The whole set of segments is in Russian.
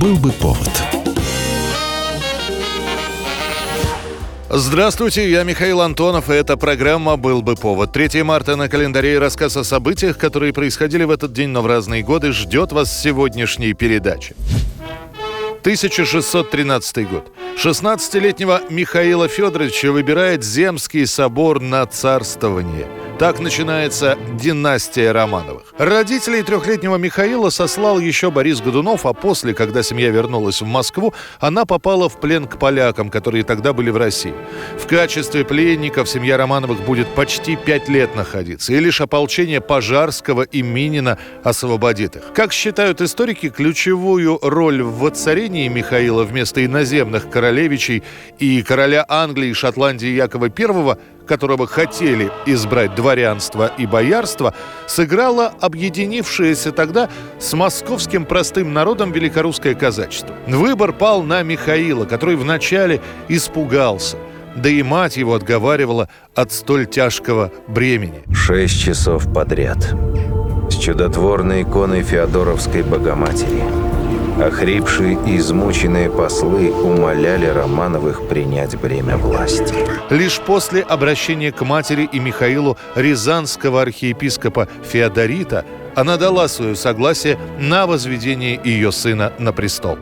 Был бы повод. Здравствуйте, я Михаил Антонов, и эта программа «Был бы повод». 3 марта на календаре и рассказ о событиях, которые происходили в этот день, но в разные годы, ждет вас сегодняшней передачи. 1613 год. 16-летнего Михаила Федоровича выбирает Земский собор на царствование – так начинается династия Романовых. Родителей трехлетнего Михаила сослал еще Борис Годунов, а после, когда семья вернулась в Москву, она попала в плен к полякам, которые тогда были в России. В качестве пленников семья Романовых будет почти пять лет находиться, и лишь ополчение Пожарского и Минина освободит их. Как считают историки, ключевую роль в воцарении Михаила вместо иноземных королевичей и короля Англии и Шотландии Якова I которого хотели избрать дворянство и боярство, сыграло объединившееся тогда с московским простым народом великорусское казачество. Выбор пал на Михаила, который вначале испугался – да и мать его отговаривала от столь тяжкого бремени. Шесть часов подряд. С чудотворной иконой Феодоровской Богоматери – Охрипшие и измученные послы умоляли Романовых принять бремя власти. Лишь после обращения к матери и Михаилу рязанского архиепископа Феодорита она дала свое согласие на возведение ее сына на престол.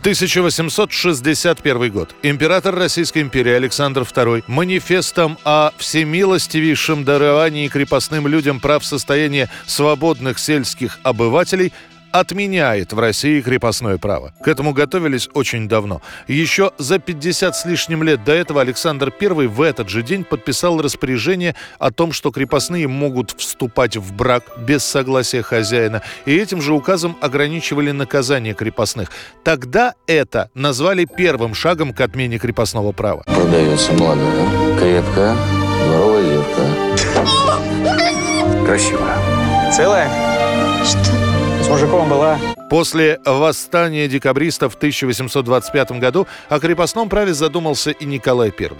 1861 год. Император Российской империи Александр II манифестом о всемилостивейшем даровании крепостным людям прав состояния свободных сельских обывателей отменяет в России крепостное право. К этому готовились очень давно. Еще за 50 с лишним лет до этого Александр I в этот же день подписал распоряжение о том, что крепостные могут вступать в брак без согласия хозяина, и этим же указом ограничивали наказание крепостных. Тогда это назвали первым шагом к отмене крепостного права. Продается молодая, крепкая, дворовая девка. Красивая. Целая? Что? С мужиком была. После восстания декабристов в 1825 году о крепостном праве задумался и Николай I.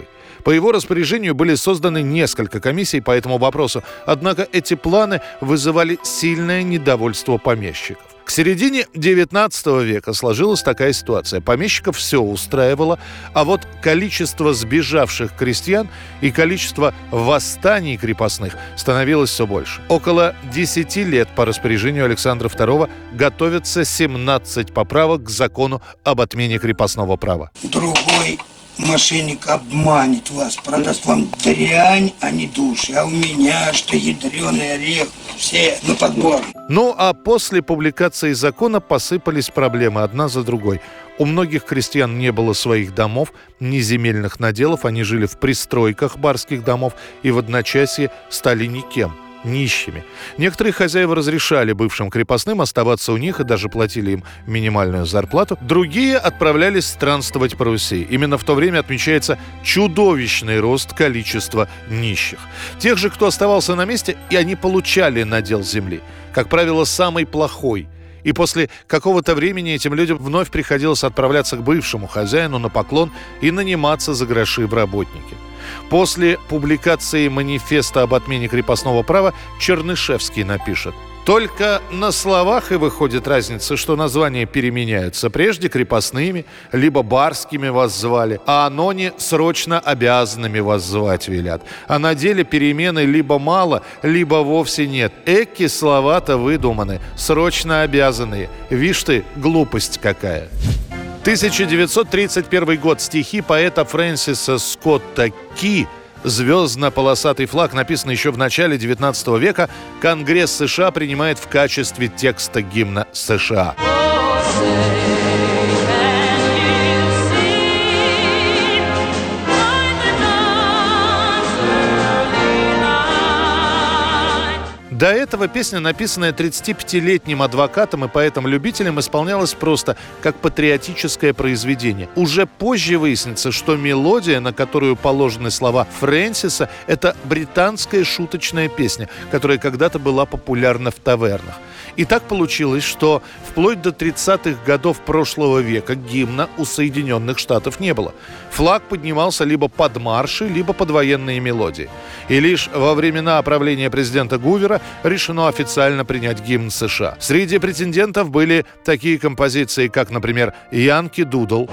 По его распоряжению были созданы несколько комиссий по этому вопросу, однако эти планы вызывали сильное недовольство помещиков. К середине XIX века сложилась такая ситуация. Помещиков все устраивало, а вот количество сбежавших крестьян и количество восстаний крепостных становилось все больше. Около 10 лет по распоряжению Александра II готовятся 17 поправок к закону об отмене крепостного права. Другой мошенник обманет вас, продаст вам дрянь, а не души. А у меня, что ядреный орех, все на подбор. Ну а после публикации закона посыпались проблемы одна за другой. У многих крестьян не было своих домов, ни земельных наделов, они жили в пристройках барских домов и в одночасье стали никем – нищими. Некоторые хозяева разрешали бывшим крепостным оставаться у них и даже платили им минимальную зарплату. Другие отправлялись странствовать по Руси. Именно в то время отмечается чудовищный рост количества нищих. Тех же, кто оставался на месте, и они получали надел земли. Как правило, самый плохой – и после какого-то времени этим людям вновь приходилось отправляться к бывшему хозяину на поклон и наниматься за гроши в работники. После публикации манифеста об отмене крепостного права Чернышевский напишет только на словах и выходит разница, что названия переменяются. Прежде крепостными, либо барскими вас звали, а аноне срочно обязанными вас звать велят. А на деле перемены либо мало, либо вовсе нет. Эки слова-то выдуманы, срочно обязанные. Вишь ты, глупость какая. 1931 год. Стихи поэта Фрэнсиса Скотта Ки Звездно-полосатый флаг написан еще в начале 19 века. Конгресс США принимает в качестве текста гимна США. До этого песня, написанная 35-летним адвокатом и поэтом-любителем, исполнялась просто как патриотическое произведение. Уже позже выяснится, что мелодия, на которую положены слова Фрэнсиса, это британская шуточная песня, которая когда-то была популярна в тавернах. И так получилось, что вплоть до 30-х годов прошлого века гимна у Соединенных Штатов не было. Флаг поднимался либо под марши, либо под военные мелодии. И лишь во времена правления президента Гувера решено официально принять гимн США. Среди претендентов были такие композиции, как, например, «Янки Дудл»,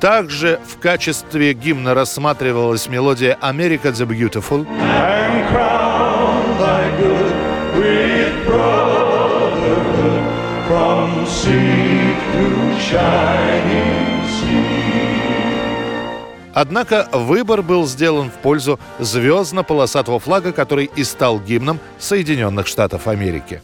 также в качестве гимна рассматривалась мелодия «America the Beautiful». Однако выбор был сделан в пользу звездно-полосатого флага, который и стал гимном Соединенных Штатов Америки.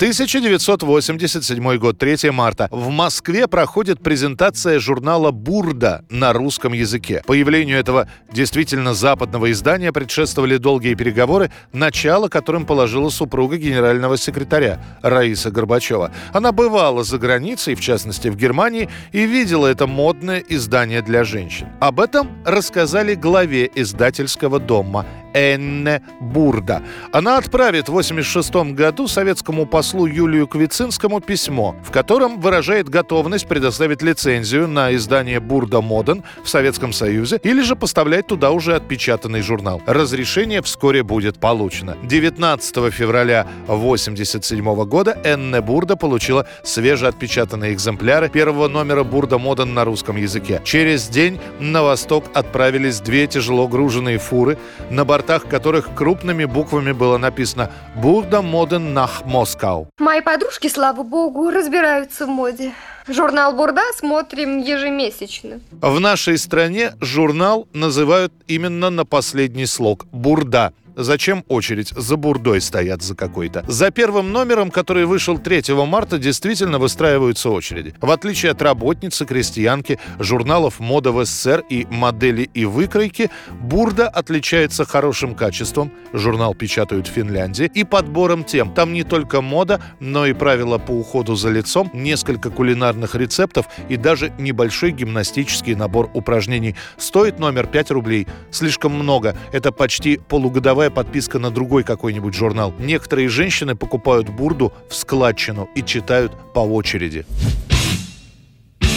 1987 год, 3 марта. В Москве проходит презентация журнала «Бурда» на русском языке. Появлению этого действительно западного издания предшествовали долгие переговоры, начало которым положила супруга генерального секретаря Раиса Горбачева. Она бывала за границей, в частности в Германии, и видела это модное издание для женщин. Об этом рассказали главе издательского дома Энне Бурда. Она отправит в 1986 году советскому послу Юлию Квицинскому письмо, в котором выражает готовность предоставить лицензию на издание Бурда Моден в Советском Союзе или же поставлять туда уже отпечатанный журнал. Разрешение вскоре будет получено. 19 февраля 1987 года Энне Бурда получила свежеотпечатанные экземпляры первого номера Бурда Моден на русском языке. Через день на восток отправились две тяжело груженные фуры, на борту бортах которых крупными буквами было написано «Бурда Моден Нах Москау». Мои подружки, слава богу, разбираются в моде. Журнал «Бурда» смотрим ежемесячно. В нашей стране журнал называют именно на последний слог «Бурда». Зачем очередь за бурдой стоят за какой-то? За первым номером, который вышел 3 марта, действительно выстраиваются очереди. В отличие от работницы, крестьянки, журналов «Мода в СССР» и «Модели и выкройки», «Бурда» отличается хорошим качеством, журнал печатают в Финляндии, и подбором тем. Там не только мода, но и правила по уходу за лицом, несколько кулинарных рецептов и даже небольшой гимнастический набор упражнений. Стоит номер 5 рублей. Слишком много. Это почти полугодовая подписка на другой какой-нибудь журнал. Некоторые женщины покупают бурду в складчину и читают по очереди.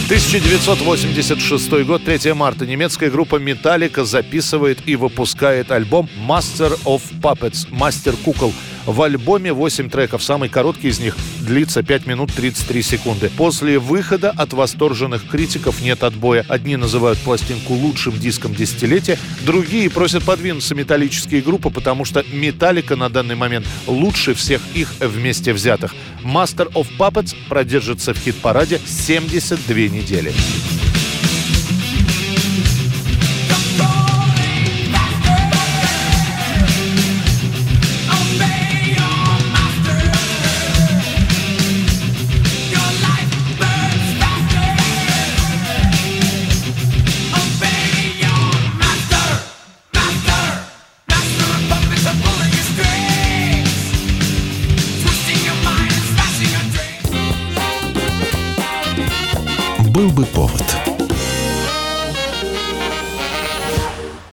1986 год, 3 марта. Немецкая группа Metallica записывает и выпускает альбом Master of Puppets, Мастер кукол. В альбоме 8 треков. Самый короткий из них длится 5 минут 33 секунды. После выхода от восторженных критиков нет отбоя. Одни называют пластинку лучшим диском десятилетия, другие просят подвинуться металлические группы, потому что Металлика на данный момент лучше всех их вместе взятых. Master of Puppets продержится в хит-параде 72 недели.